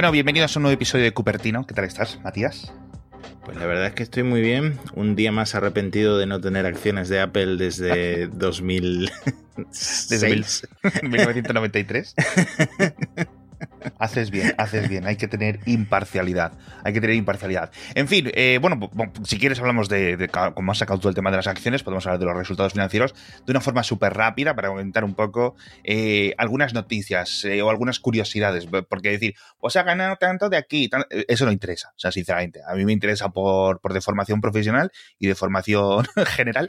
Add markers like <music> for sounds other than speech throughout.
Bueno, bienvenidos a un nuevo episodio de Cupertino. ¿Qué tal estás, Matías? Pues la verdad es que estoy muy bien. Un día más arrepentido de no tener acciones de Apple desde <laughs> 2000. Desde 1993. <laughs> <laughs> Haces bien, haces bien. Hay que tener imparcialidad. Hay que tener imparcialidad. En fin, eh, bueno, si quieres hablamos de, como has sacado todo el tema de las acciones, podemos hablar de los resultados financieros de una forma súper rápida para comentar un poco eh, algunas noticias eh, o algunas curiosidades. Porque decir, pues ha ganado tanto de aquí, eso no interesa. O sea, sinceramente, a mí me interesa por, por de formación profesional y de formación <laughs> general,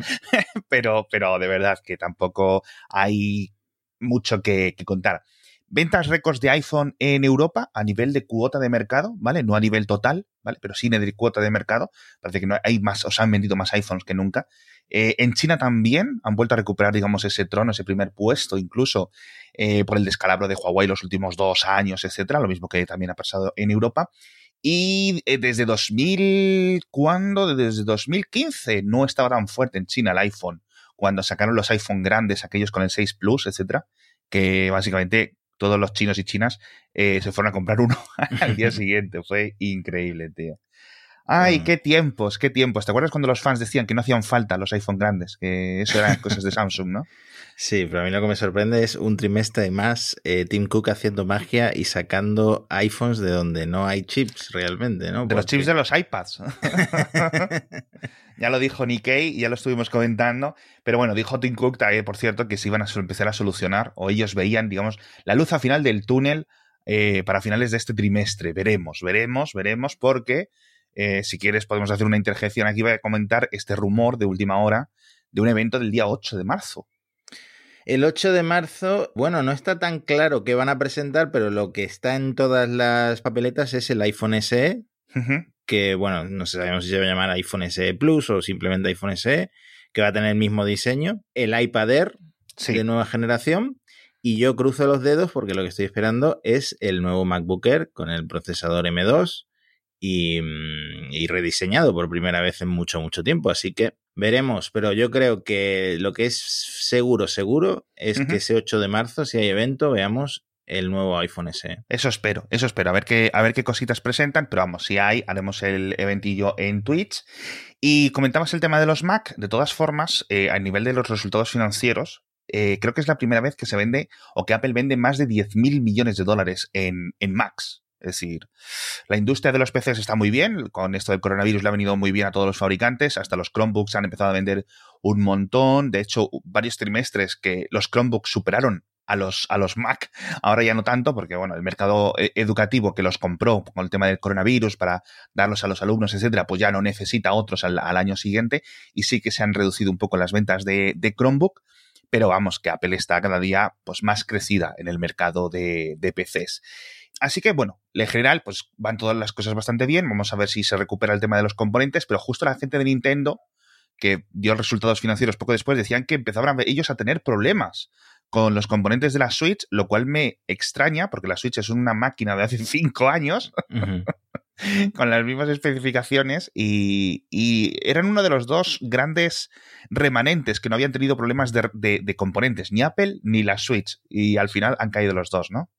pero, pero de verdad que tampoco hay mucho que contar ventas récords de iPhone en Europa a nivel de cuota de mercado, ¿vale? No a nivel total, ¿vale? Pero sí de cuota de mercado. Parece que no hay más, o sea, han vendido más iPhones que nunca. Eh, en China también han vuelto a recuperar, digamos, ese trono, ese primer puesto, incluso eh, por el descalabro de Huawei los últimos dos años, etcétera. Lo mismo que también ha pasado en Europa. Y eh, desde 2000, ¿cuándo? Desde 2015 no estaba tan fuerte en China el iPhone. Cuando sacaron los iPhone grandes, aquellos con el 6 Plus, etcétera, que básicamente todos los chinos y chinas eh, se fueron a comprar uno <laughs> al día <laughs> siguiente. Fue increíble, tío. Ay, qué tiempos, qué tiempos. ¿Te acuerdas cuando los fans decían que no hacían falta los iPhone grandes? Que eso eran cosas de Samsung, ¿no? <laughs> Sí, pero a mí lo que me sorprende es un trimestre más eh, Tim Cook haciendo magia y sacando iPhones de donde no hay chips realmente, ¿no? De los chips de los iPads. <laughs> ya lo dijo Nikkei, ya lo estuvimos comentando, pero bueno, dijo Tim Cook, por cierto, que se iban a empezar a solucionar, o ellos veían, digamos, la luz al final del túnel eh, para finales de este trimestre. Veremos, veremos, veremos, porque eh, si quieres podemos hacer una interjección. Aquí, voy a comentar este rumor de última hora de un evento del día 8 de marzo. El 8 de marzo, bueno, no está tan claro qué van a presentar, pero lo que está en todas las papeletas es el iPhone SE, que bueno, no sabemos si se va a llamar iPhone SE Plus o simplemente iPhone SE, que va a tener el mismo diseño, el iPad Air de nueva generación, y yo cruzo los dedos porque lo que estoy esperando es el nuevo MacBook Air con el procesador M2 y, mm, y rediseñado por primera vez en mucho, mucho tiempo, así que Veremos, pero yo creo que lo que es seguro, seguro, es que ese 8 de marzo, si hay evento, veamos el nuevo iPhone SE. Eso espero, eso espero, a ver qué, a ver qué cositas presentan, pero vamos, si hay, haremos el eventillo en Twitch. Y comentamos el tema de los Mac, de todas formas, eh, a nivel de los resultados financieros, eh, creo que es la primera vez que se vende o que Apple vende más de 10 mil millones de dólares en, en Macs. Es decir, la industria de los PCs está muy bien, con esto del coronavirus le ha venido muy bien a todos los fabricantes, hasta los Chromebooks han empezado a vender un montón, de hecho, varios trimestres que los Chromebooks superaron a los, a los Mac, ahora ya no tanto, porque bueno, el mercado eh, educativo que los compró con el tema del coronavirus para darlos a los alumnos, etcétera, pues ya no necesita otros al, año siguiente, y sí que se han reducido un poco las ventas de, de Chromebook, pero vamos, que Apple está cada día pues, más crecida en el mercado de, de PCs. Así que, bueno, en general, pues van todas las cosas bastante bien. Vamos a ver si se recupera el tema de los componentes, pero justo la gente de Nintendo, que dio resultados financieros poco después, decían que empezaban ellos a tener problemas con los componentes de la Switch, lo cual me extraña, porque la Switch es una máquina de hace <laughs> cinco años. <laughs> con las mismas especificaciones y, eran uno de los dos grandes remanentes que no habían tenido problemas de, componentes, ni Apple ni la Switch, y al final han caído los dos, ¿no?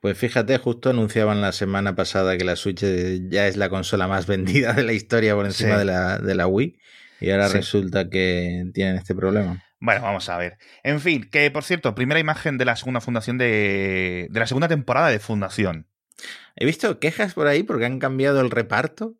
Pues fíjate, justo anunciaban la semana pasada que la Switch ya es la consola más <laughs> vendida de la historia por encima de, la, de, la, Wii. Y ahora resulta que tienen este problema. Bueno, vamos a ver. En fin, que por cierto, primera imagen de la segunda fundación de, de la segunda temporada de Fundación. He visto quejas por ahí porque han cambiado el reparto.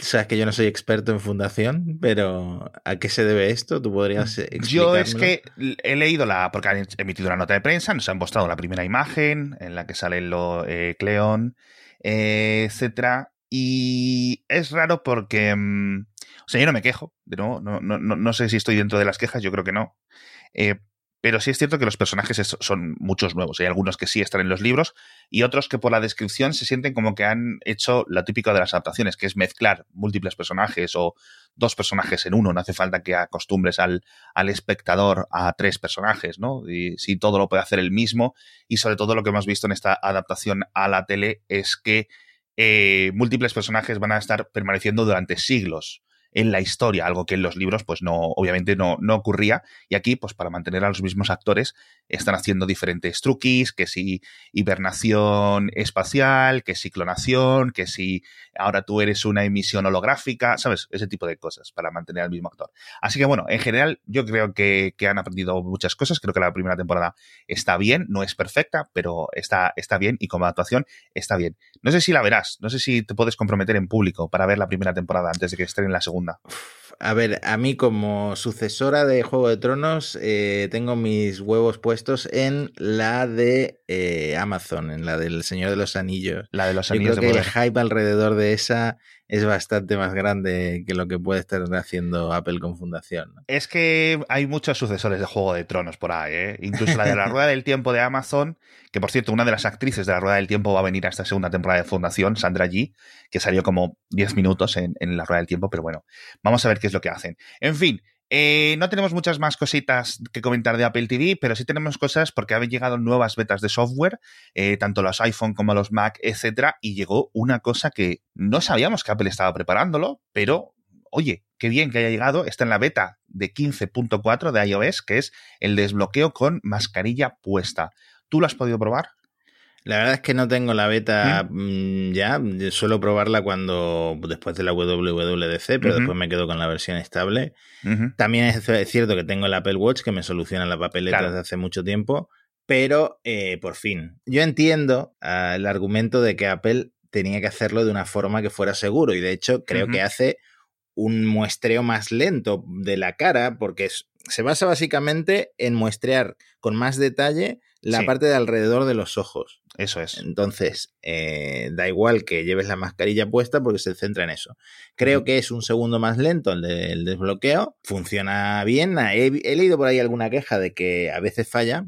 Sabes que yo no soy experto en fundación, pero ¿a qué se debe esto? ¿Tú podrías explicarlo? Yo es que he leído la, porque han emitido una nota de prensa, nos han mostrado la primera imagen en la que sale lo eh, Cleón, eh, etcétera, y es raro porque, mm, o sea, yo no me quejo, de no, no, no, no sé si estoy dentro de las quejas, yo creo que no. Eh, pero sí es cierto que los personajes son muchos nuevos. Hay algunos que sí están en los libros y otros que por la descripción se sienten como que han hecho lo típico de las adaptaciones, que es mezclar múltiples personajes o dos personajes en uno. No hace falta que acostumbres al, al espectador a tres personajes, ¿no? Y si todo lo puede hacer el mismo. Y sobre todo lo que hemos visto en esta adaptación a la tele es que eh, múltiples personajes van a estar permaneciendo durante siglos en la historia, algo que en los libros, pues no, obviamente no, no ocurría. Y aquí, pues para mantener a los mismos actores, están haciendo diferentes truquis, que si hibernación espacial, que si clonación, que si ahora tú eres una emisión holográfica, ¿sabes? Ese tipo de cosas para mantener al mismo actor. Así que bueno, en general, yo creo que, que han aprendido muchas cosas. Creo que la primera temporada está bien, no es perfecta, pero está, está bien y como actuación está bien. No sé si la verás, no sé si te puedes comprometer en público para ver la primera temporada antes de que esté en la segunda. A ver, a mí como sucesora de Juego de Tronos eh, tengo mis huevos puestos en la de eh, Amazon, en la del Señor de los Anillos. La de los Anillos. Yo creo que el hype alrededor de esa es bastante más grande que lo que puede estar haciendo Apple con Fundación. Es que hay muchos sucesores de Juego de Tronos por ahí, ¿eh? incluso la de la <laughs> Rueda del Tiempo de Amazon, que por cierto, una de las actrices de la Rueda del Tiempo va a venir a esta segunda temporada de Fundación, Sandra G, que salió como 10 minutos en, en la Rueda del Tiempo, pero bueno, vamos a ver qué es lo que hacen. En fin, eh, no tenemos muchas más cositas que comentar de Apple TV, pero sí tenemos cosas porque han llegado nuevas betas de software, eh, tanto los iPhone como los Mac, etcétera, y llegó una cosa que no sabíamos que Apple estaba preparándolo, pero oye, qué bien que haya llegado. Está en la beta de 15.4 de iOS, que es el desbloqueo con mascarilla puesta. ¿Tú lo has podido probar? La verdad es que no tengo la beta ¿Mm? ya. Suelo probarla cuando después de la WWDC, pero después me quedo con la versión estable. También es, cierto que tengo el Apple Watch que me soluciona la papeleta desde hace mucho tiempo, pero eh, por fin. Yo entiendo ah, el argumento de que Apple tenía que hacerlo de una forma que fuera seguro y de hecho creo que hace un muestreo más lento de la cara porque se basa básicamente en muestrear con más detalle la parte de alrededor de los ojos. Eso es. Entonces, eh, da igual que lleves la mascarilla puesta porque se centra en eso. Creo que es un segundo más lento el del desbloqueo. Funciona bien. He, leído por ahí alguna queja de que a veces falla.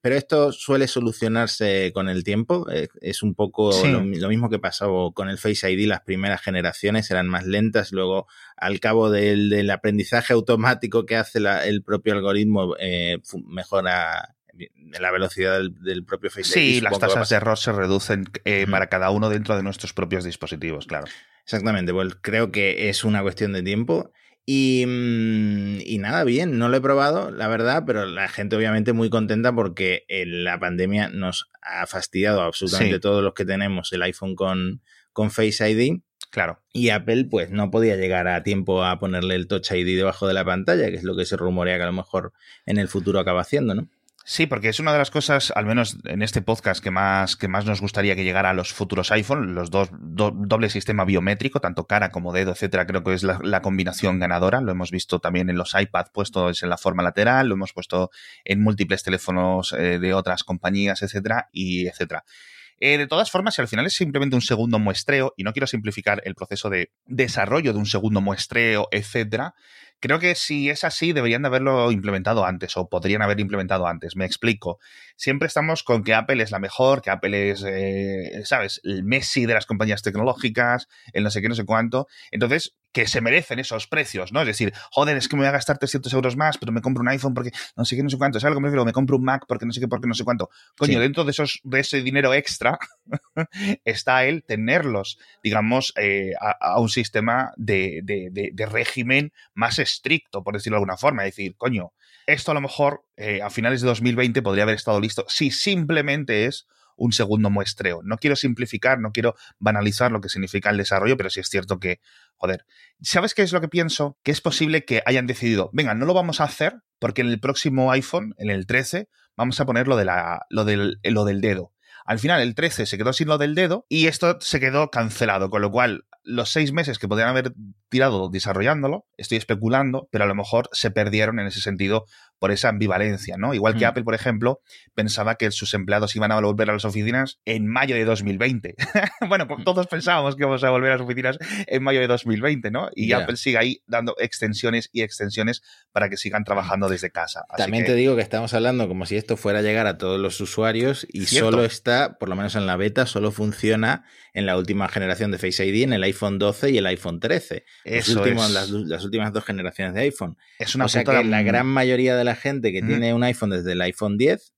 Pero esto suele solucionarse con el tiempo. Eh, es un poco lo, mismo que pasó con el Face ID. Las primeras generaciones eran más lentas. Luego, al cabo del, aprendizaje automático que hace el propio algoritmo, eh, mejora la velocidad del, propio Face Sí, las tasas de error se reducen eh, para cada uno dentro de nuestros propios dispositivos, claro. Exactamente, pues creo que es una cuestión de tiempo. Y, mm, y, nada, bien, no lo he probado, la verdad, pero la gente obviamente muy contenta porque eh, la pandemia nos ha fastidiado absolutamente todos los que tenemos el iPhone con, con Face ID. Claro. Y Apple, pues, no podía llegar a tiempo a ponerle el Touch ID debajo de la pantalla, que es lo que se rumorea que a lo mejor en el futuro acaba haciendo, ¿no? Sí, porque es una de las cosas, al menos en este podcast, que más, que más nos gustaría que llegara a los futuros iPhone, los dos, doble sistema biométrico, tanto cara como dedo, etcétera, creo que es la, combinación ganadora. Lo hemos visto también en los iPad puestos en la forma lateral, lo hemos puesto en múltiples teléfonos eh, de otras compañías, etcétera, y etcétera. Eh, de todas formas, si al final es simplemente un segundo muestreo, y no quiero simplificar el proceso de desarrollo de un segundo muestreo, etcétera, Creo que si es así, deberían de haberlo implementado antes o podrían haber implementado antes. Me explico. Siempre estamos con que Apple es la mejor, que Apple es, eh, ¿sabes?, el Messi de las compañías tecnológicas, el no sé qué, no sé cuánto. Entonces, que se merecen esos precios, ¿no? Es decir, joder, es que me voy a gastar 300 euros más, pero me compro un iPhone porque no sé qué, no sé cuánto. ¿Sabes lo que me refiero? Me compro un Mac porque no sé qué, porque no sé cuánto. Coño, dentro de, esos, de ese dinero extra <laughs> está el tenerlos, digamos, eh, a, un sistema de, de, régimen más estricto, por decirlo de alguna forma. Es decir, coño, esto a lo mejor eh, a finales de 2020 podría haber estado listo si simplemente es un segundo muestreo. No quiero simplificar, no quiero banalizar lo que significa el desarrollo, pero sí es cierto que, joder, ¿sabes qué es lo que pienso? Que es posible que hayan decidido, venga, no lo vamos a hacer porque en el próximo iPhone, en el 13, vamos a poner lo, de la, lo, del, lo del dedo. Al final el 13 se quedó sin lo del dedo y esto se quedó cancelado, con lo cual los seis meses que podrían haber tirado desarrollándolo, estoy especulando, pero a lo mejor se perdieron en ese sentido por esa ambivalencia, ¿no? Igual que mm. Apple, por ejemplo, pensaba que sus empleados iban a volver a las oficinas en mayo de 2020. <laughs> bueno, pues todos pensábamos que íbamos a volver a las oficinas en mayo de 2020, ¿no? Y Apple sigue ahí dando extensiones y extensiones para que sigan trabajando desde casa. También te digo que estamos hablando como si esto fuera a llegar a todos los usuarios y solo está, por lo menos en la beta, solo funciona en la última generación de Face ID, en el iPhone 12 y el iPhone 13. Eso las, últimas dos generaciones de iPhone. Es una o sea que la gran mayoría de de la gente que tiene un iPhone desde el iPhone 10,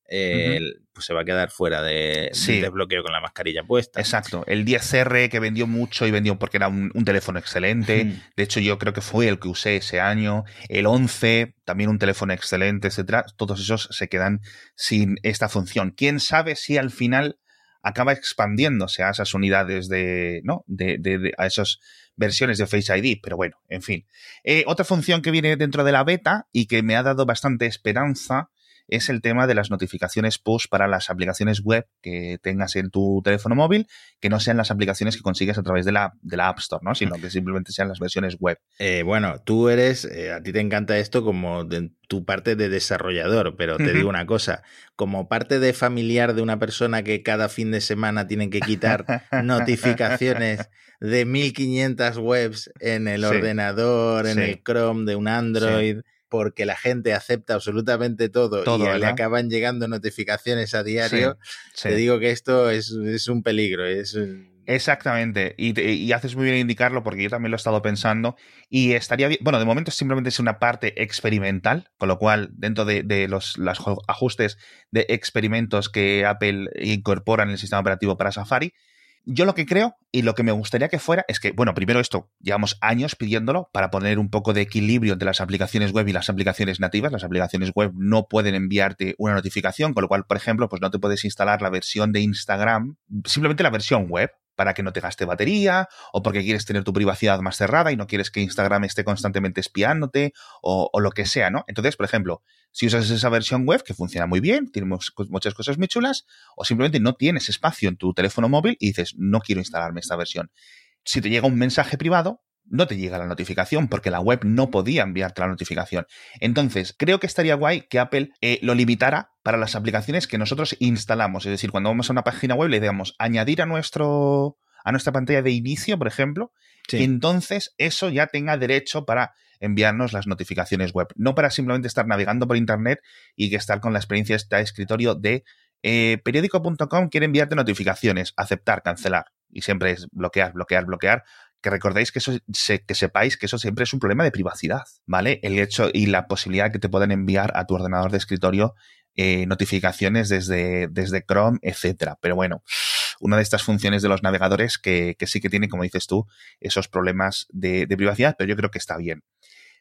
pues se va a quedar fuera de, desbloqueo con la mascarilla puesta. Exacto. El 10R que vendió mucho y vendió porque era un, teléfono excelente. De hecho, yo creo que fue el que usé ese año. El 11, también un teléfono excelente, etcétera. Todos esos se quedan sin esta función. ¿Quién sabe si al final acaba expandiéndose a esas unidades de, ¿no? De, de, a esas versiones de Face ID, pero bueno, en fin. Eh, otra función que viene dentro de la beta y que me ha dado bastante esperanza es el tema de las notificaciones push para las aplicaciones web que tengas en tu teléfono móvil, que no sean las aplicaciones que consigues a través de la, de la App Store, ¿no? Sino que simplemente sean las versiones web. Eh, bueno, tú eres, eh, a ti te encanta esto como de tu parte de desarrollador, pero te digo una cosa, como parte de familiar de una persona que cada fin de semana tienen que quitar <laughs> notificaciones de 1500 webs en el ordenador, en el Chrome de un Android porque la gente acepta absolutamente todo, y le acaban llegando notificaciones a diario, te digo que esto es, un peligro. Es Exactamente, y, haces muy bien indicarlo porque yo también lo he estado pensando y estaría bien, bueno, de momento simplemente es una parte experimental, con lo cual dentro de, los, los, ajustes de experimentos que Apple incorpora en el sistema operativo para Safari, yo lo que creo y lo que me gustaría que fuera es que, bueno, primero esto, llevamos años pidiéndolo para poner un poco de equilibrio entre las aplicaciones web y las aplicaciones nativas. Las aplicaciones web no pueden enviarte una notificación, con lo cual, por ejemplo, pues no te puedes instalar la versión de Instagram, simplemente la versión web, para que no te gaste batería o porque quieres tener tu privacidad más cerrada y no quieres que Instagram esté constantemente espiándote o, lo que sea, ¿no? Entonces, por ejemplo, si usas esa versión web que funciona muy bien, tiene muchas cosas muy chulas, o simplemente no tienes espacio en tu teléfono móvil y dices, no quiero instalarme esta versión. Si te llega un mensaje privado, no te llega la notificación porque la web no podía enviarte la notificación. Entonces, creo que estaría guay que Apple eh, lo limitara para las aplicaciones que nosotros instalamos. Es decir, cuando vamos a una página web le digamos añadir a nuestro a nuestra pantalla de inicio, por ejemplo, y entonces eso ya tenga derecho para enviarnos las notificaciones web, no para simplemente estar navegando por internet y que estar con la experiencia de escritorio de eh, periódico.com quiere enviarte notificaciones, aceptar, cancelar. Y siempre es bloquear, bloquear, bloquear. Que recordéis que eso, que sepáis que eso siempre es un problema de privacidad, ¿vale? El hecho y la posibilidad que te puedan enviar a tu ordenador de escritorio eh, notificaciones desde, desde Chrome, etcétera. Pero bueno, una de estas funciones de los navegadores que, sí que tiene, como dices tú, esos problemas de, de privacidad, pero yo creo que está bien.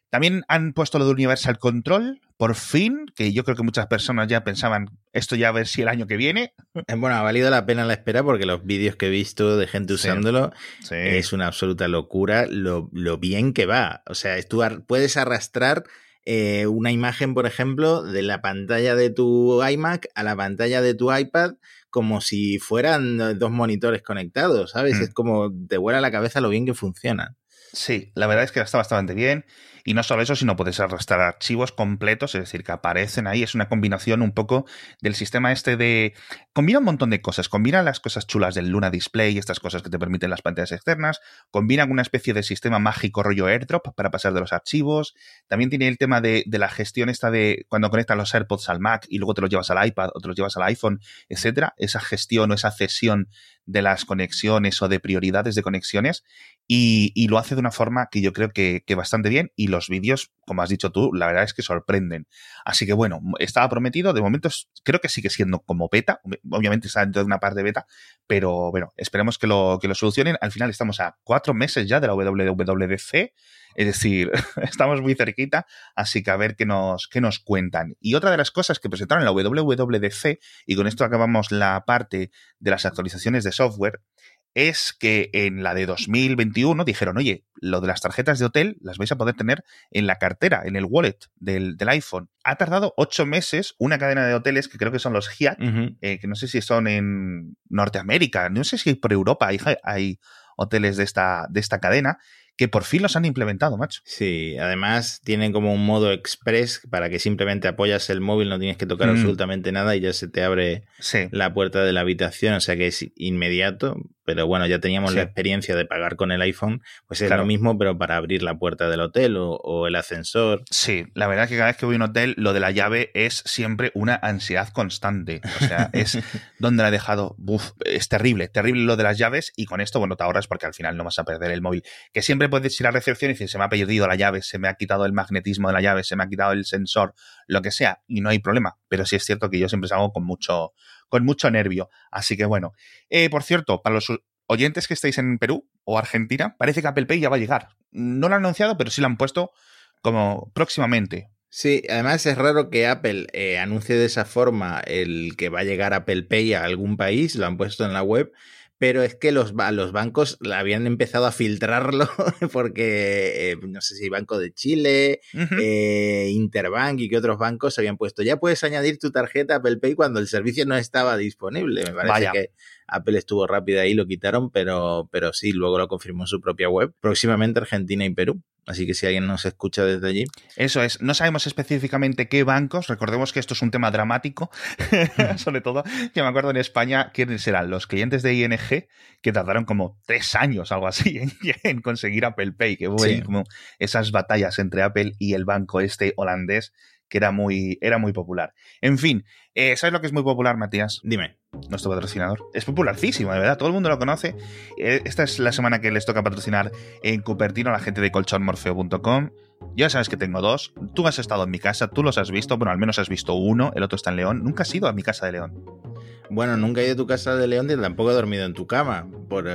También han puesto lo de Universal Control, por fin, que yo creo que muchas personas ya pensaban esto ya a ver si el año que viene. Eh, bueno, ha valido la pena la espera porque los vídeos que he visto de gente usándolo es una absoluta locura lo, bien que va. O sea, tú puedes arrastrar eh, una imagen, por ejemplo, de la pantalla de tu iMac a la pantalla de tu iPad como si fueran dos monitores conectados, ¿sabes? Mm. Es como te vuela la cabeza lo bien que funciona. Sí, la verdad es que está bastante bien. Y no solo eso, sino puedes arrastrar archivos completos, es decir, que aparecen ahí. Es una combinación un poco del sistema este de... Combina un montón de cosas. Combina las cosas chulas del Luna Display, estas cosas que te permiten las pantallas externas. Combina una especie de sistema mágico rollo airdrop para pasar de los archivos. También tiene el tema de, la gestión esta de cuando conectas los AirPods al Mac y luego te los llevas al iPad o te los llevas al iPhone, etcétera. Esa gestión o esa cesión de las conexiones o de prioridades de conexiones y, lo hace de una forma que yo creo que, que bastante bien y los vídeos, como has dicho tú, la verdad es que sorprenden. Así que bueno, estaba prometido, de momento creo que sigue siendo como beta, obviamente está dentro de una parte beta, pero bueno, esperemos que lo, que lo solucionen. Al final estamos a cuatro meses ya de la WWDC, es decir, <laughs> estamos muy cerquita, así que a ver qué nos, qué nos cuentan. Y otra de las cosas que presentaron en la WWDC, y con esto acabamos la parte de las actualizaciones de software, es que en la de 2021 dijeron, oye, lo de las tarjetas de hotel las vais a poder tener en la cartera, en el wallet del, iPhone. Ha tardado ocho meses una cadena de hoteles que creo que son los Hyatt, eh, que no sé si son en Norteamérica, no sé si por Europa hay, hay hoteles de esta, de esta cadena, que por fin los han implementado, macho. Sí, además tienen como un modo express para que simplemente apoyas el móvil, no tienes que tocar mm. absolutamente nada y ya se te abre la puerta de la habitación, o sea que es inmediato. Pero bueno, ya teníamos la experiencia de pagar con el iPhone, pues es lo mismo, pero para abrir la puerta del hotel o, el ascensor. Sí, la verdad es que cada vez que voy a un hotel, lo de la llave es siempre una ansiedad constante. O sea, <laughs> es donde la he dejado. Uf, es terrible, terrible lo de las llaves. Y con esto, bueno, te ahorras porque al final no vas a perder el móvil. Que siempre puedes ir a recepción y decir, se me ha perdido la llave, se me ha quitado el magnetismo de la llave, se me ha quitado el sensor, lo que sea, y no hay problema. Pero sí es cierto que yo siempre salgo con mucho, con mucho nervio. Así que bueno. Eh, por cierto, para los oyentes que estáis en Perú o Argentina, parece que Apple Pay ya va a llegar. No lo han anunciado, pero sí lo han puesto como próximamente. Sí, además es raro que Apple eh, anuncie de esa forma el que va a llegar Apple Pay a algún país, lo han puesto en la web, pero es que los, los bancos habían empezado a filtrarlo <laughs> porque, eh, no sé si Banco de Chile, eh, Interbank y que otros bancos habían puesto, ya puedes añadir tu tarjeta Apple Pay cuando el servicio no estaba disponible. Me parece que Apple estuvo rápida ahí, lo quitaron, pero, pero sí, luego lo confirmó en su propia web. Próximamente Argentina y Perú. Así que si alguien nos escucha desde allí. Eso es. No sabemos específicamente qué bancos. Recordemos que esto es un tema dramático. <laughs> Sobre todo, que me acuerdo en España, ¿quiénes eran? Los clientes de ING, que tardaron como tres años, algo así, en, <laughs> conseguir Apple Pay. Que hubo como esas batallas entre Apple y el banco este holandés que era muy, era muy popular. En fin, eh, ¿sabes lo que es muy popular, Matías? Dime. Nuestro patrocinador. Es popularcísimo, de verdad. Todo el mundo lo conoce. Eh, esta es la semana que les toca patrocinar en Cupertino a la gente de colchonmorfeo.com. Ya sabes que tengo dos. Tú has estado en mi casa, tú los has visto. Bueno, al menos has visto uno. El otro está en León. Nunca has ido a mi casa de León. Bueno, nunca he ido a tu casa de León y tampoco he dormido en tu cama.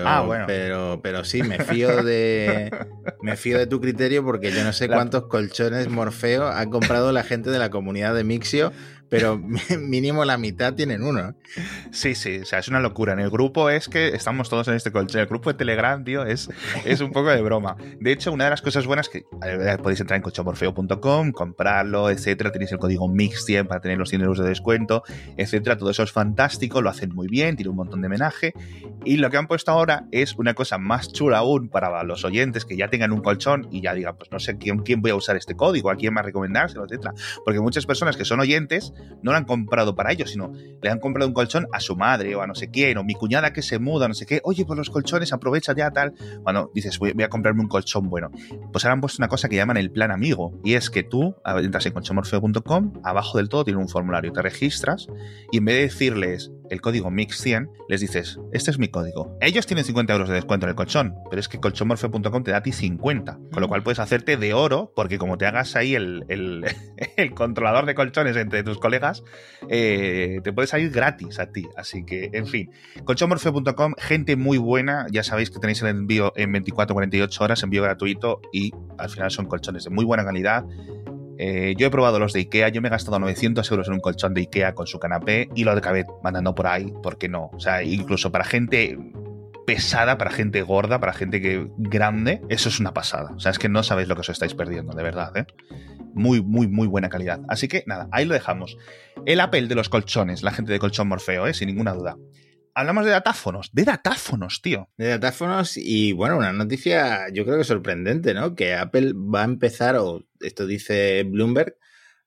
ah, bueno. Pero, pero sí, me fío de. <laughs> me fío de tu criterio porque yo no sé cuántos colchones Morfeo ha comprado la gente de la comunidad de Mixio pero <laughs> mínimo la mitad tienen uno. Sí, sí, o sea, es una locura. En el grupo es que estamos todos en este colchón. El grupo de Telegram, tío, es, es un poco de broma. De hecho, una de las cosas buenas que podéis entrar en colchonmorfeo.com, comprarlo, etcétera. Tenéis el código MIX100 para tener los 100 euros de descuento, etcétera. Todo eso es fantástico, lo hacen muy bien, tiene un montón de menaje. Y lo que han puesto ahora es una cosa más chula aún para los oyentes que ya tengan un colchón y ya digan, pues no sé quién, quién voy a usar este código, a quién más recomendárselo, etcétera. Porque muchas personas que son oyentes no lo han comprado para ellos, sino le han comprado un colchón a su madre o a no sé quién, o mi cuñada que se muda, no sé qué, oye, pues los colchones, aprovecha ya tal. Cuando dices, voy, a comprarme un colchón bueno, pues ahora han puesto una cosa que llaman el plan amigo, y es que tú entras en colchonmorfeo.com, abajo del todo tiene un formulario, te registras, y en vez de decirles el código MIX100, les dices, este es mi código. Ellos tienen 50 euros de descuento en el colchón, pero es que colchonmorfeo.com te da a ti 50, con lo cual puedes hacerte de oro, porque como te hagas ahí el, el <laughs> controlador de colchones entre tus colegas, eh, te puede salir gratis a ti. Así que, en fin, colchonmorfeo.com, gente muy buena, ya sabéis que tenéis el envío en 24-48 horas, envío gratuito y al final son colchones de muy buena calidad. Eh, yo he probado los de Ikea, yo me he gastado 900 euros en un colchón de Ikea con su canapé y lo acabé mandando por ahí, porque no? O sea, incluso para gente pesada, para gente gorda, para gente que grande, eso es una pasada. O sea, es que no sabéis lo que os estáis perdiendo, de verdad, ¿eh? Muy, muy, muy buena calidad. Así que nada, ahí lo dejamos. El Apple de los colchones, la gente de Colchón Morfeo, ¿eh? sin ninguna duda. Hablamos de datáfonos, de datáfonos, tío. De datáfonos y bueno, una noticia yo creo que sorprendente, ¿no? Que Apple va a empezar, o esto dice Bloomberg,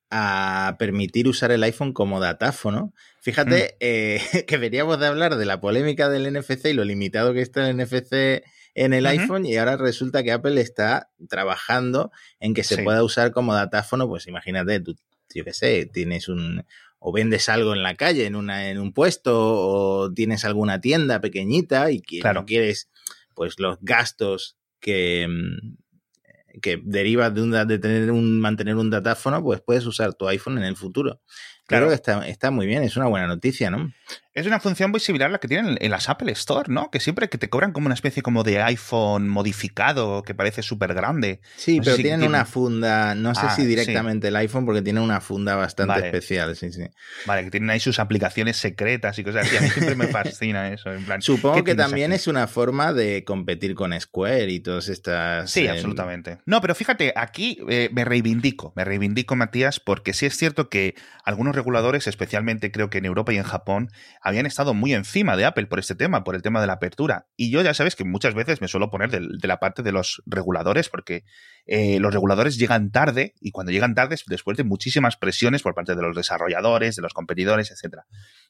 a permitir usar el iPhone como datáfono. Fíjate mm. eh, <laughs> que veníamos de hablar de la polémica del NFC y lo limitado que está el NFC en el iPhone y ahora resulta que Apple está trabajando en que se pueda usar como datáfono, pues imagínate, tú, yo qué sé, tienes un o vendes algo en la calle, en, una, en un puesto, o tienes alguna tienda pequeñita y que no quieres pues los gastos que, mm, que derivan de, un, de tener un, mantener un datáfono, pues puedes usar tu iPhone en el futuro. Claro, que está, está muy bien, es una buena noticia, ¿no? Es una función muy similar a la que tienen en las Apple Store, ¿no? Que siempre que te cobran como una especie como de iPhone modificado que parece súper grande. Sí, pero tienen una funda, no sé ah, si directamente el iPhone, porque tiene una funda bastante especial, sí, sí. Vale, que tienen ahí sus aplicaciones secretas y cosas así. A mí siempre me fascina <laughs> eso. En plan, Supongo que también es una forma de competir con Square y todas estas. Sí, em, absolutamente. No, pero fíjate, aquí eh, me reivindico, me reivindico, Matías, porque sí es cierto que algunos reguladores, especialmente creo que en Europa y en Japón, habían estado muy encima de Apple por este tema, por el tema de la apertura. Y yo ya sabes que muchas veces me suelo poner de, la parte de los reguladores, porque eh, los reguladores llegan tarde y cuando llegan tarde es después de muchísimas presiones por parte de los desarrolladores, de los competidores, etcétera.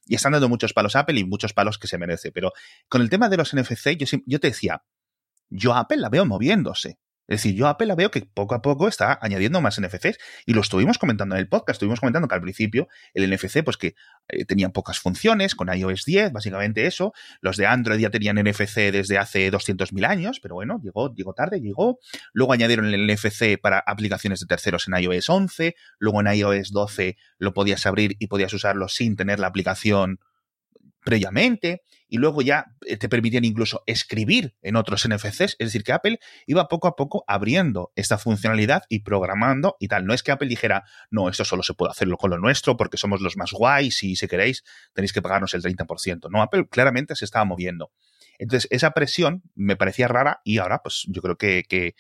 Y están dando muchos palos a Apple y muchos palos que se merece. Pero con el tema de los NFC, yo, yo te decía, yo a Apple la veo moviéndose. Es decir, yo a Apple la veo que poco a poco está añadiendo más NFCs y lo estuvimos comentando en el podcast, estuvimos comentando que al principio el NFC pues que eh, tenía pocas funciones con iOS 10, básicamente eso, los de Android ya tenían NFC desde hace 200.000 años, pero bueno, llegó, llegó tarde, llegó, luego añadieron el NFC para aplicaciones de terceros en iOS 11, luego en iOS 12 lo podías abrir y podías usarlo sin tener la aplicación previamente y luego ya eh, te permitían incluso escribir en otros NFCs. Es decir, que Apple iba poco a poco abriendo esta funcionalidad y programando y tal. No es que Apple dijera, no, esto solo se puede hacerlo con lo nuestro porque somos los más guays y si queréis tenéis que pagarnos el 30%. No, Apple claramente se estaba moviendo. Entonces, esa presión me parecía rara y ahora, pues yo creo que, que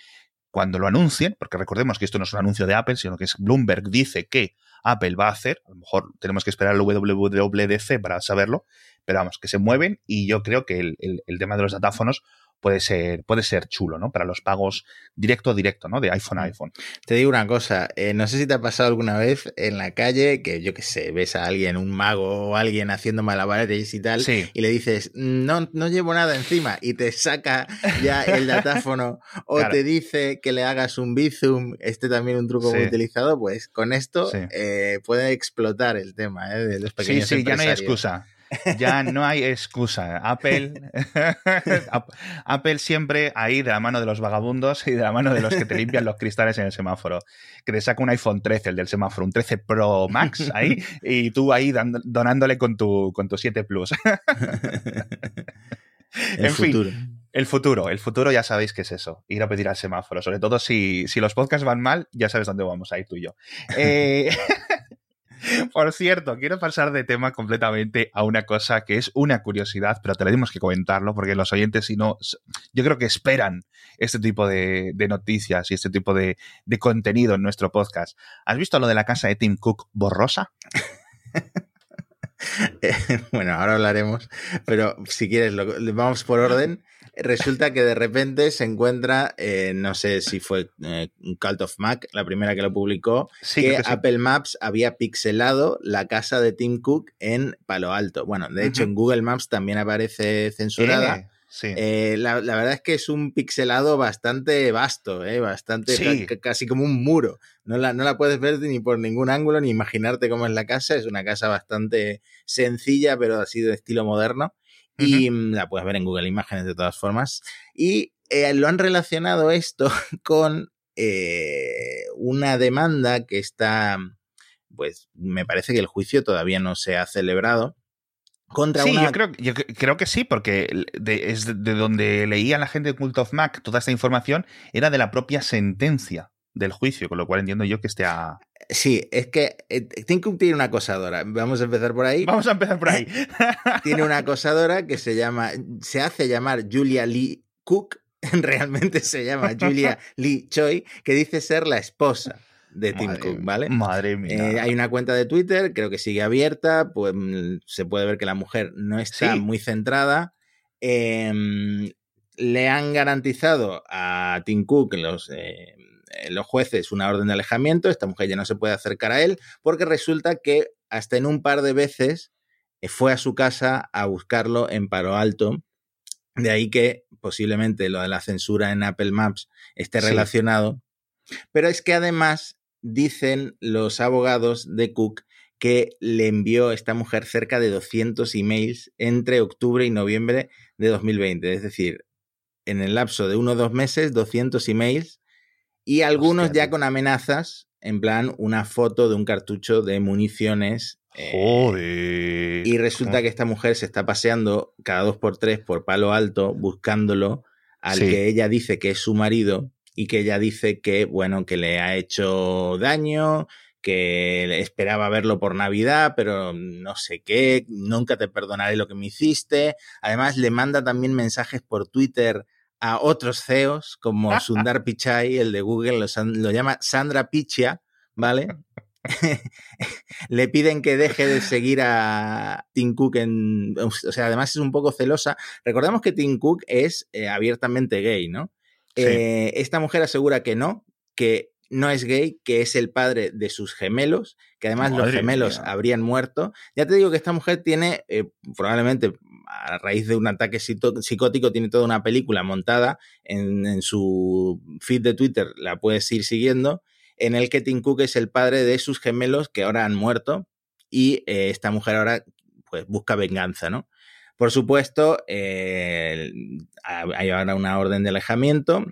cuando lo anuncien, porque recordemos que esto no es un anuncio de Apple, sino que es Bloomberg dice que Apple va a hacer, a lo mejor tenemos que esperar el WWDC para saberlo, pero vamos, que se mueven y yo creo que el, el, tema de los datáfonos puede ser, puede ser chulo, ¿no? Para los pagos directo, directo, ¿no? De iPhone a mm. iPhone. Te digo una cosa, eh, no sé si te ha pasado alguna vez en la calle que yo qué sé, ves a alguien, un mago o alguien haciendo malabares y tal, y le dices, no, no llevo nada encima, y te saca ya el datáfono, <laughs> o te dice que le hagas un bizum, este también un truco muy utilizado, pues con esto eh, puede explotar el tema ¿eh? de los pequeños Sí, sí, ya no hay excusa. Ya no hay excusa. Apple, <laughs> Apple siempre ahí de la mano de los vagabundos y de la mano de los que te limpian los cristales en el semáforo. Que te saca un iPhone 13, el del semáforo, un 13 Pro Max ahí, y tú ahí donándole con tu, con tu 7 Plus. <laughs> el futuro. El futuro, el futuro ya sabéis qué es eso, ir a pedir al semáforo, sobre todo si, si los podcasts van mal, ya sabes dónde vamos a ir tú y yo. Eh, <laughs> Por cierto, quiero pasar de tema completamente a una cosa que es una curiosidad, pero tenemos que comentarlo porque los oyentes, si no, yo creo que esperan este tipo de, noticias y este tipo de, contenido en nuestro podcast. ¿Has visto lo de la casa de Tim Cook borrosa? <laughs> bueno, ahora hablaremos, pero si quieres, vamos por orden resulta que de repente se encuentra, eh, no sé si fue eh, Cult of Mac, la primera que lo publicó, que, Apple Maps había pixelado la casa de Tim Cook en Palo Alto. Bueno, de hecho en Google Maps también aparece censurada. Eh, la, verdad es que es un pixelado bastante vasto, bastante casi como un muro. No la, no la puedes ver ni por ningún ángulo ni imaginarte cómo es la casa. Es una casa bastante sencilla, pero así de estilo moderno y mm, la puedes ver en Google Imágenes de todas formas. Y eh, lo han relacionado esto <laughs> con eh, una demanda que está, pues me parece que el juicio todavía no se ha celebrado. Contra sí, yo, creo, yo creo que sí, porque es de donde leía la gente de Cult of Mac toda esta información, era de la propia sentencia del juicio, con lo cual entiendo yo que esté a... Sí, es que eh, Tim Cook tiene una acosadora. Vamos a empezar por ahí. Vamos a empezar por ahí. <laughs> tiene una acosadora que se llama, se hace llamar Julia Lee Cook, <laughs> realmente se llama Julia Lee Choi, que dice ser la esposa de Tim Cook, ¿vale? Madre mía. Eh, hay una cuenta de Twitter, creo que sigue abierta, pues mm, se puede ver que la mujer no está muy centrada. Em, le han garantizado a Tim Cook los, eh, eh, los jueces una orden de alejamiento, esta mujer ya no se puede acercar a él, porque resulta que hasta en un par de veces eh, fue a su casa a buscarlo en Paro Alto. De ahí que posiblemente lo de la censura en Apple Maps esté relacionado. Pero es que además dicen los abogados de Cook que le envió esta mujer cerca de 200 emails entre octubre y noviembre de 2020. Es decir, en el lapso de uno o dos meses, 200 emails y algunos ya con amenazas, en plan una foto de un cartucho de municiones. Eh, Joder. y resulta que esta mujer se está paseando cada dos por tres por palo alto buscándolo al que ella dice que es su marido y que ella dice que, bueno, que le ha hecho daño, que esperaba verlo por Navidad, pero no sé qué, nunca te perdonaré lo que me hiciste. Además, le manda también mensajes por Twitter a otros CEOs como Sundar Pichai, el de Google, lo, llama Sandra Pichia, ¿vale? <laughs> le piden que deje de seguir a Tim Cook en... O sea, además es un poco celosa. Recordemos que Tim Cook es eh, abiertamente gay, ¿no? Eh, esta mujer asegura que no, que no es gay, que es el padre de sus gemelos, que además los gemelos habrían muerto. Ya te digo que esta mujer tiene, eh, probablemente a raíz de un ataque psicótico, tiene toda una película montada en, su feed de Twitter, la puedes ir siguiendo, en el que Tim Cook es el padre de sus gemelos que ahora han muerto y eh, esta mujer ahora pues busca venganza, ¿no? Por supuesto, eh, hay ahora una orden de alejamiento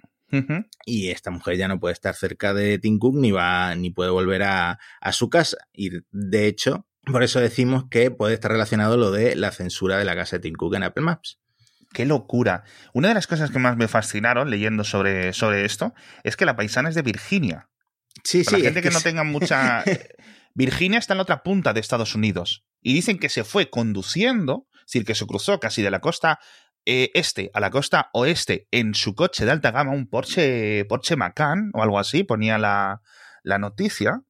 y esta mujer ya no puede estar cerca de Tim Cook ni va ni puede volver a, su casa. Y de hecho, por eso decimos que puede estar relacionado lo de la censura de la casa de Tim Cook en Apple Maps. Qué locura. Una de las cosas que más me fascinaron leyendo sobre, sobre esto es que la paisana es de Virginia. Sí, sí. La gente que, no tenga mucha. <laughs> Virginia está en la otra punta de Estados Unidos. Y dicen que se fue conduciendo, es decir, que se cruzó casi de la costa eh, este a la costa oeste en su coche de alta gama, un Porsche, Porsche Macan o algo así, ponía la, la noticia,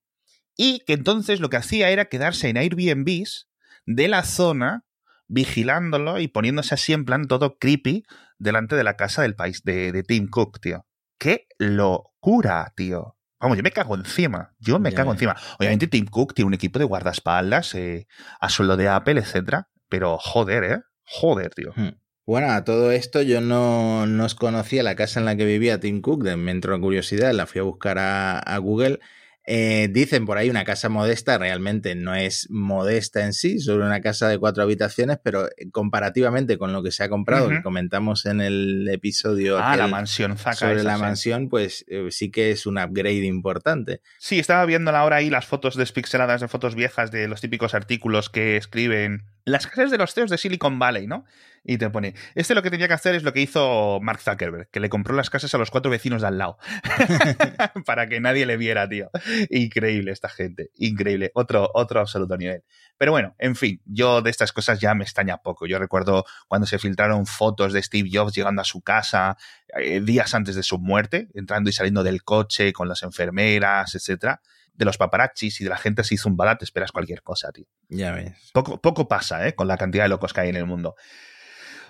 y que entonces lo que hacía era quedarse en Airbnbs de la zona vigilándolo y poniéndose así en plan todo creepy delante de la casa del país de, de Tim Cook, tío. ¡Qué locura, tío! Vamos, yo me cago encima. Yo me cago encima. Obviamente Tim Cook tiene un equipo de guardaespaldas eh, a sueldo de Apple, etcétera. Pero joder, ¿eh? Joder, tío. Hmm. Bueno, a todo esto yo no, no conocía la casa en la que vivía Tim Cook, me entró curiosidad, la fui a buscar a Google. Eh, dicen por ahí una casa modesta, realmente no es modesta en sí, solo una casa de cuatro habitaciones, pero eh, comparativamente con lo que se ha comprado, que comentamos en el episodio ah, la mansión sobre la mansión, pues eh, sí que es un upgrade importante. Sí, estaba viendo ahora ahí las fotos despixeladas de fotos viejas de los típicos artículos que escriben las casas de los CEOs de Silicon Valley, ¿no? Y te pone, este lo que tenía que hacer es lo que hizo Mark Zuckerberg, que le compró las casas a los cuatro vecinos de al lado, <laughs> <laughs> para que nadie le viera, tío. Increíble esta gente, increíble, otro, otro absoluto nivel. Pero bueno, en fin, yo de estas cosas ya me extraña poco. Yo recuerdo cuando se filtraron fotos de Steve Jobs llegando a su casa eh, días antes de su muerte, entrando y saliendo del coche con las enfermeras, etcétera de los paparazzis y de la gente se hizo un te esperas cualquier cosa, tío. Ya ves. Poco, poco pasa, ¿eh? Con la cantidad de locos que hay en el mundo.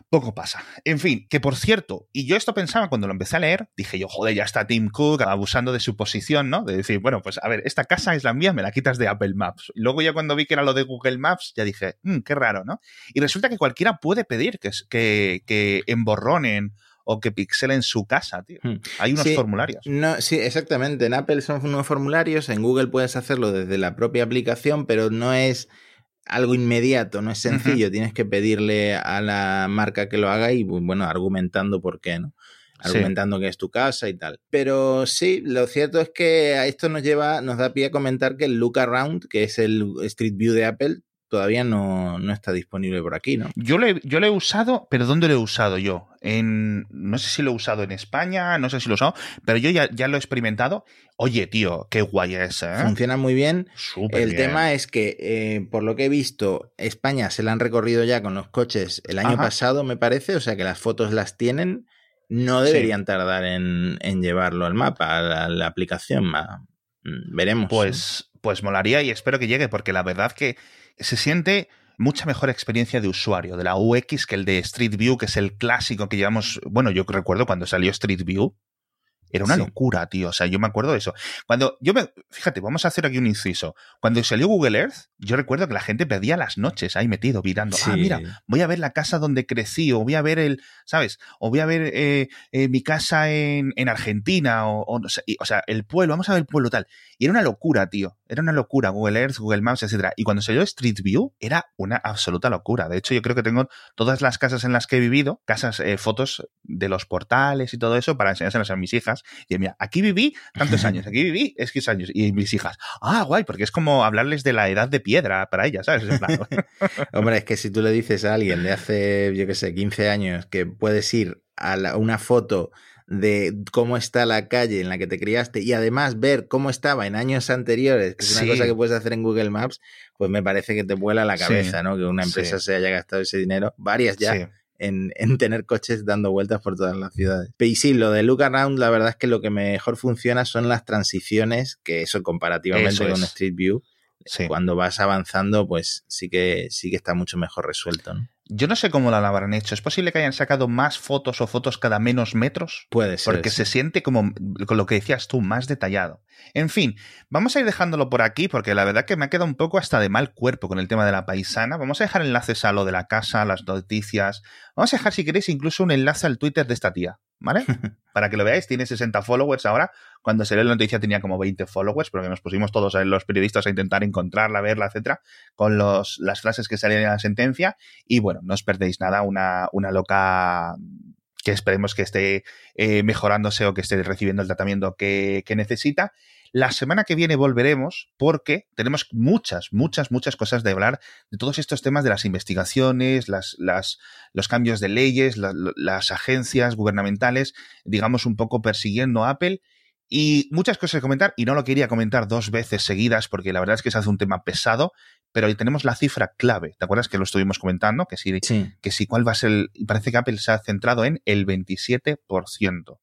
Poco pasa. En fin, que por cierto, y yo esto pensaba cuando lo empecé a leer, dije yo, joder, ya está Tim Cook abusando de su posición, ¿no? De decir, bueno, pues a ver, esta casa es la mía, me la quitas de Apple Maps. luego ya cuando vi que era lo de Google Maps, ya dije, mmm, qué raro, ¿no? Y resulta que cualquiera puede pedir que, que, que emborronen o que pixelen su casa, tío. Hmm. Hay unos formularios. No, sí, exactamente. En Apple son unos formularios, en Google puedes hacerlo desde la propia aplicación, pero no es algo inmediato, no es sencillo, tienes que pedirle a la marca que lo haga y, bueno, argumentando por qué, ¿no? Argumentando que es tu casa y tal. Pero sí, lo cierto es que a esto nos lleva, nos da pie a comentar que el Look Around, que es el Street View de Apple, todavía no, no, está disponible por aquí, ¿no? Yo lo, he, yo lo he usado, pero ¿dónde lo he usado yo? En, no sé si lo he usado en España, no sé si lo he usado, pero yo ya, ya lo he experimentado. Oye, tío, qué guay es, ¿eh? Funciona muy bien. el tema es que, eh, por lo que he visto, España se la han recorrido ya con los coches el año pasado, me parece, o sea que las fotos las tienen. No deberían tardar en, en, llevarlo al mapa, a la, aplicación. Mm, veremos. Pues, pues molaría y espero que llegue, porque la verdad que se siente mucha mejor experiencia de usuario de la UX que el de Street View, que es el clásico que llevamos. Bueno, yo recuerdo cuando salió Street View, era una locura, tío. O sea, yo me acuerdo de eso. Cuando yo me. Fíjate, vamos a hacer aquí un inciso. Cuando salió Google Earth, yo recuerdo que la gente perdía las noches ahí metido, mirando. Ah, mira, voy a ver la casa donde crecí, o voy a ver el. ¿Sabes? O voy a ver eh, eh, mi casa en, en Argentina, o, o, o, sea, el pueblo, vamos a ver el pueblo tal. Y era una locura, tío. Era una locura. Google Earth, Google Maps, etcétera. Y cuando salió Street View, era una absoluta locura. De hecho, yo creo que tengo todas las casas en las que he vivido, casas, eh, fotos de los portales y todo eso para enseñárselas a mis hijas. Y mira, aquí viví tantos años, aquí viví X años. Y mis hijas, ah, guay, porque es como hablarles de la edad de piedra para ellas, ¿sabes? <laughs> Hombre, es que si tú le dices a alguien de hace, yo qué sé, 15 años que puedes ir a una foto de cómo está la calle en la que te criaste y además ver cómo estaba en años anteriores, que es una cosa que puedes hacer en Google Maps, pues me parece que te vuela la cabeza, ¿no? Que una empresa se haya gastado ese dinero, varias ya, en, tener coches dando vueltas por todas las ciudades. Y sí, lo de Look Around, la verdad es que lo que mejor funciona son las transiciones, que eso comparativamente con Street View, cuando vas avanzando, pues sí que, sí que está mucho mejor resuelto. ¿no? Yo no sé cómo la habrán hecho. ¿Es posible que hayan sacado más fotos o fotos cada menos metros? Puede ser. Porque se siente como, con lo que decías tú, más detallado. En fin, vamos a ir dejándolo por aquí porque la verdad que me ha quedado un poco hasta de mal cuerpo con el tema de la paisana. Vamos a dejar enlaces a lo de la casa, las noticias. Vamos a dejar, si queréis, incluso un enlace al Twitter de esta tía. ¿Vale? <laughs> Para que lo veáis, tiene 60 followers ahora. Cuando se lee la noticia tenía como 20 followers, porque nos pusimos todos los periodistas a intentar encontrarla, verla, etcétera, con los, las frases que salían en la sentencia. Y bueno, no os perdéis nada, una, una loca que esperemos que esté eh, mejorándose o que esté recibiendo el tratamiento que, que necesita. La semana que viene volveremos porque tenemos muchas, muchas, muchas cosas de hablar de todos estos temas de las investigaciones, las, las, los cambios de leyes, las agencias gubernamentales, digamos, un poco persiguiendo a Apple. Y muchas cosas que comentar, y no lo quería comentar dos veces seguidas porque la verdad es que se hace un tema pesado, pero ahí tenemos la cifra clave. ¿Te acuerdas que lo estuvimos comentando? Que sí, que sí, cuál va a ser el. Parece que Apple se ha centrado en el 27%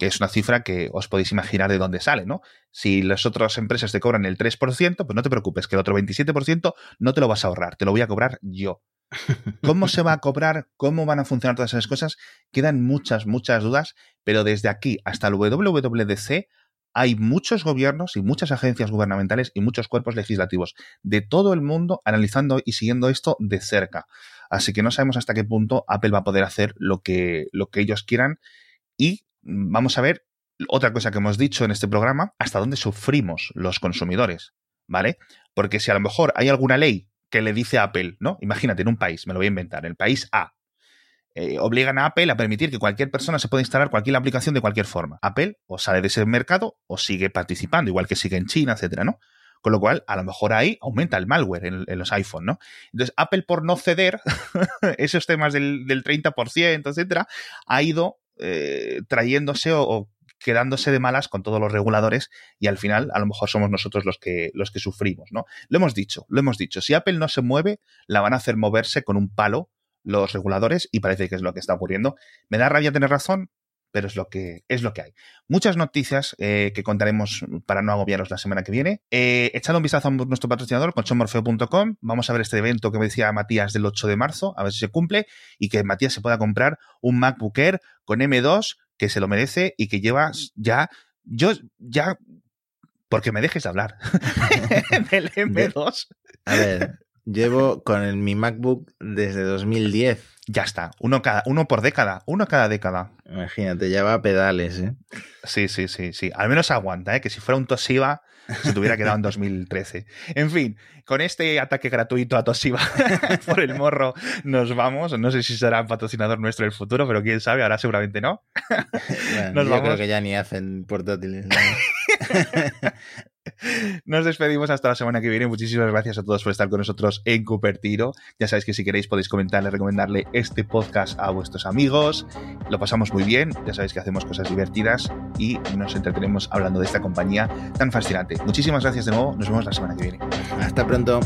que es una cifra que os podéis imaginar de dónde sale, ¿no? Si las otras empresas te cobran el 3%, pues no te preocupes, que el otro 27% no te lo vas a ahorrar, te lo voy a cobrar yo. <laughs> ¿Cómo se va a cobrar? ¿Cómo van a funcionar todas esas cosas? Quedan muchas, muchas dudas, pero desde aquí hasta el WWDC hay muchos gobiernos y muchas agencias gubernamentales y muchos cuerpos legislativos de todo el mundo analizando y siguiendo esto de cerca. Así que no sabemos hasta qué punto Apple va a poder hacer lo que, lo que ellos quieran y vamos a ver otra cosa que hemos dicho en este programa, hasta dónde sufrimos los consumidores, ¿vale? Porque si a lo mejor hay alguna ley que le dice a Apple, ¿no? Imagínate, en un país, me lo voy a inventar, el país A, eh, obligan a Apple a permitir que cualquier persona se pueda instalar cualquier aplicación de cualquier forma. Apple o sale de ese mercado o sigue participando, igual que sigue en China, etcétera, ¿no? Con lo cual, a lo mejor ahí aumenta el malware en, los iPhone, ¿no? Entonces, Apple, por no ceder <laughs> esos temas del, del 30%, etcétera, ha ido eh, trayéndose o, quedándose de malas con todos los reguladores y al final a lo mejor somos nosotros los que, los que sufrimos, ¿no? Lo hemos dicho, lo hemos dicho. Si Apple no se mueve, la van a hacer moverse con un palo los reguladores y parece que es lo que está ocurriendo. ¿Me da rabia tener razón? Pero es lo que, es lo que hay. Muchas noticias eh, que contaremos para no agobiaros la semana que viene. Eh, echad un vistazo a nuestro patrocinador, colchonmorfeo.com. Vamos a ver este evento que me decía Matías del 8 de marzo, a ver si se cumple, y que Matías se pueda comprar un MacBook Air con M2 que se lo merece y que lleva ya. Yo ya porque me dejes hablar <laughs> del M2. A ver, llevo con el, mi MacBook desde 2010. Ya está, uno, cada, uno por década, uno cada década. Imagínate, ya va a pedales, ¿eh? Sí, sí, sí, sí. Al menos aguanta, ¿eh? Que si fuera un Toshiba, se te hubiera quedado en 2013. En fin, con este ataque gratuito a Toshiba <laughs> por el morro nos vamos. No sé si será patrocinador nuestro en el futuro, pero quién sabe, ahora seguramente no. <laughs> nos yo creo que ya ni hacen portátiles. <laughs> Nos despedimos hasta la semana que viene. Muchísimas gracias a todos por estar con nosotros en Cupertino. Ya sabéis que si queréis podéis comentarle, recomendarle este podcast a vuestros amigos. Lo pasamos muy bien. Ya sabéis que hacemos cosas divertidas y nos entretenemos hablando de esta compañía tan fascinante. Muchísimas gracias de nuevo. Nos vemos la semana que viene. Hasta pronto.